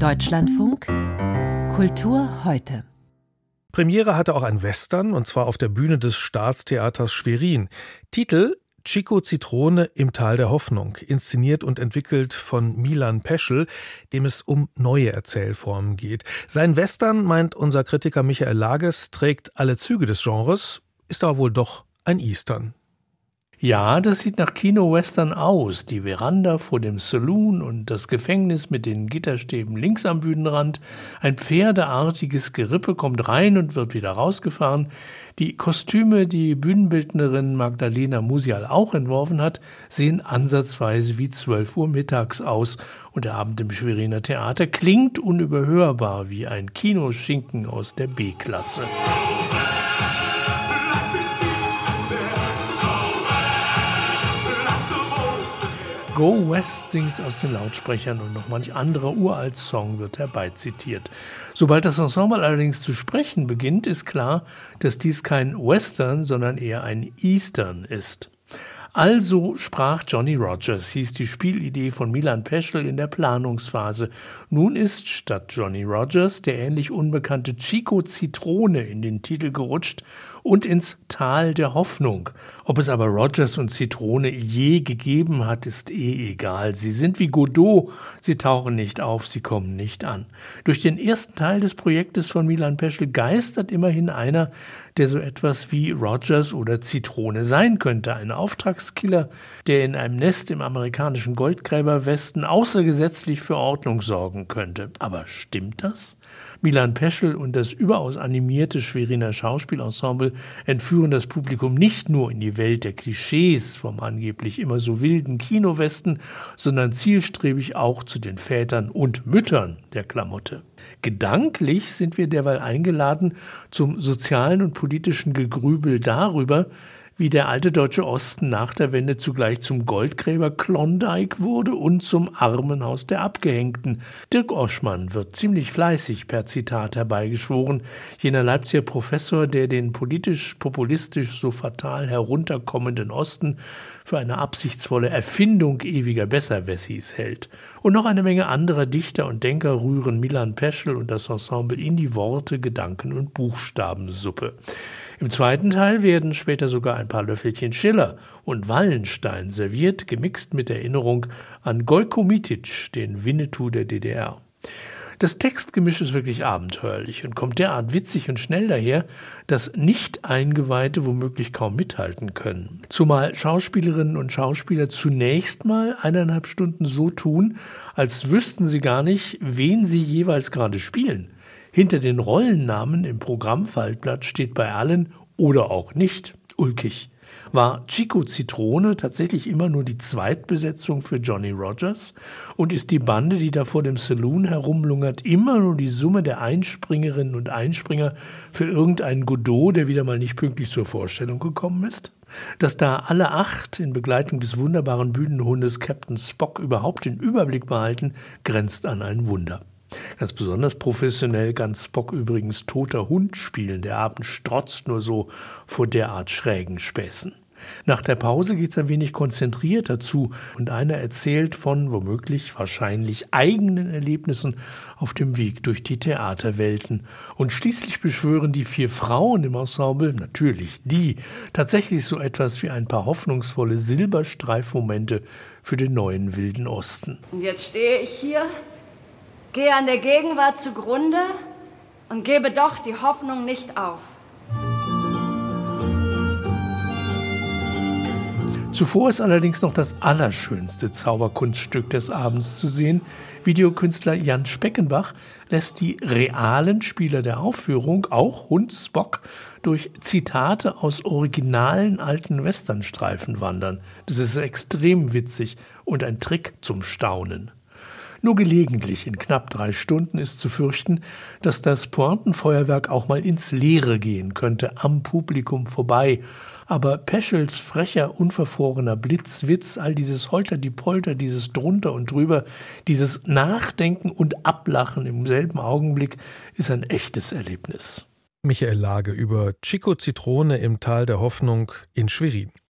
Deutschlandfunk Kultur heute. Premiere hatte auch ein Western, und zwar auf der Bühne des Staatstheaters Schwerin. Titel Chico Zitrone im Tal der Hoffnung, inszeniert und entwickelt von Milan Peschel, dem es um neue Erzählformen geht. Sein Western, meint unser Kritiker Michael Lages, trägt alle Züge des Genres, ist aber wohl doch ein Eastern. Ja, das sieht nach Kino-Western aus. Die Veranda vor dem Saloon und das Gefängnis mit den Gitterstäben links am Bühnenrand. Ein pferdeartiges Gerippe kommt rein und wird wieder rausgefahren. Die Kostüme, die Bühnenbildnerin Magdalena Musial auch entworfen hat, sehen ansatzweise wie 12 Uhr mittags aus. Und der Abend im Schweriner Theater klingt unüberhörbar wie ein Kinoschinken aus der B-Klasse. Go West singt's aus den Lautsprechern und noch manch anderer uralt Song wird herbeizitiert. Sobald das Ensemble allerdings zu sprechen beginnt, ist klar, dass dies kein Western, sondern eher ein Eastern ist. Also sprach Johnny Rogers, hieß die Spielidee von Milan Peschel in der Planungsphase. Nun ist statt Johnny Rogers der ähnlich unbekannte Chico Zitrone in den Titel gerutscht und ins Tal der Hoffnung. Ob es aber Rogers und Zitrone je gegeben hat, ist eh egal. Sie sind wie Godot, sie tauchen nicht auf, sie kommen nicht an. Durch den ersten Teil des Projektes von Milan Peschel geistert immerhin einer, der so etwas wie Rogers oder Zitrone sein könnte. Ein Auftragskiller, der in einem Nest im amerikanischen Goldgräberwesten außergesetzlich für Ordnung sorgen könnte. Aber stimmt das? Milan Peschel und das überaus animierte Schweriner Schauspielensemble entführen das Publikum nicht nur in die Welt der Klischees vom angeblich immer so wilden Kinowesten, sondern zielstrebig auch zu den Vätern und Müttern der Klamotte. Gedanklich sind wir derweil eingeladen zum sozialen und politischen Gegrübel darüber, wie der alte deutsche Osten nach der Wende zugleich zum Goldgräber Klondike wurde und zum Armenhaus der Abgehängten. Dirk Oschmann wird ziemlich fleißig per Zitat herbeigeschworen, jener Leipziger Professor, der den politisch-populistisch so fatal herunterkommenden Osten für eine absichtsvolle Erfindung ewiger Besserwessis hält. Und noch eine Menge anderer Dichter und Denker rühren Milan Peschel und das Ensemble in die Worte, Gedanken und Buchstabensuppe. Im zweiten Teil werden später sogar ein paar Löffelchen Schiller und Wallenstein serviert, gemixt mit Erinnerung an Gojko Mitic, den Winnetou der DDR. Das Textgemisch ist wirklich abenteuerlich und kommt derart witzig und schnell daher, dass Nicht-Eingeweihte womöglich kaum mithalten können. Zumal Schauspielerinnen und Schauspieler zunächst mal eineinhalb Stunden so tun, als wüssten sie gar nicht, wen sie jeweils gerade spielen. Hinter den Rollennamen im Programmfaltblatt steht bei allen oder auch nicht ulkig. War Chico Zitrone tatsächlich immer nur die Zweitbesetzung für Johnny Rogers? Und ist die Bande, die da vor dem Saloon herumlungert, immer nur die Summe der Einspringerinnen und Einspringer für irgendeinen Godot, der wieder mal nicht pünktlich zur Vorstellung gekommen ist? Dass da alle acht in Begleitung des wunderbaren Bühnenhundes Captain Spock überhaupt den Überblick behalten, grenzt an ein Wunder. Ganz besonders professionell ganz Spock übrigens toter Hund spielen. Der Abend strotzt nur so vor derart schrägen Späßen. Nach der Pause geht's ein wenig konzentrierter zu und einer erzählt von womöglich wahrscheinlich eigenen Erlebnissen auf dem Weg durch die Theaterwelten. Und schließlich beschwören die vier Frauen im Ensemble, natürlich die, tatsächlich so etwas wie ein paar hoffnungsvolle Silberstreifmomente für den neuen Wilden Osten. Und jetzt stehe ich hier Gehe an der Gegenwart zugrunde und gebe doch die Hoffnung nicht auf. Zuvor ist allerdings noch das allerschönste Zauberkunststück des Abends zu sehen. Videokünstler Jan Speckenbach lässt die realen Spieler der Aufführung, auch Hund Spock, durch Zitate aus originalen alten Westernstreifen wandern. Das ist extrem witzig und ein Trick zum Staunen. Nur gelegentlich in knapp drei Stunden ist zu fürchten, dass das Pointenfeuerwerk auch mal ins Leere gehen könnte, am Publikum vorbei. Aber Peschels frecher, unverfrorener Blitzwitz, all dieses Holter die Polter, dieses drunter und drüber, dieses Nachdenken und Ablachen im selben Augenblick ist ein echtes Erlebnis. Michael Lage über Chico Zitrone im Tal der Hoffnung in Schwerin.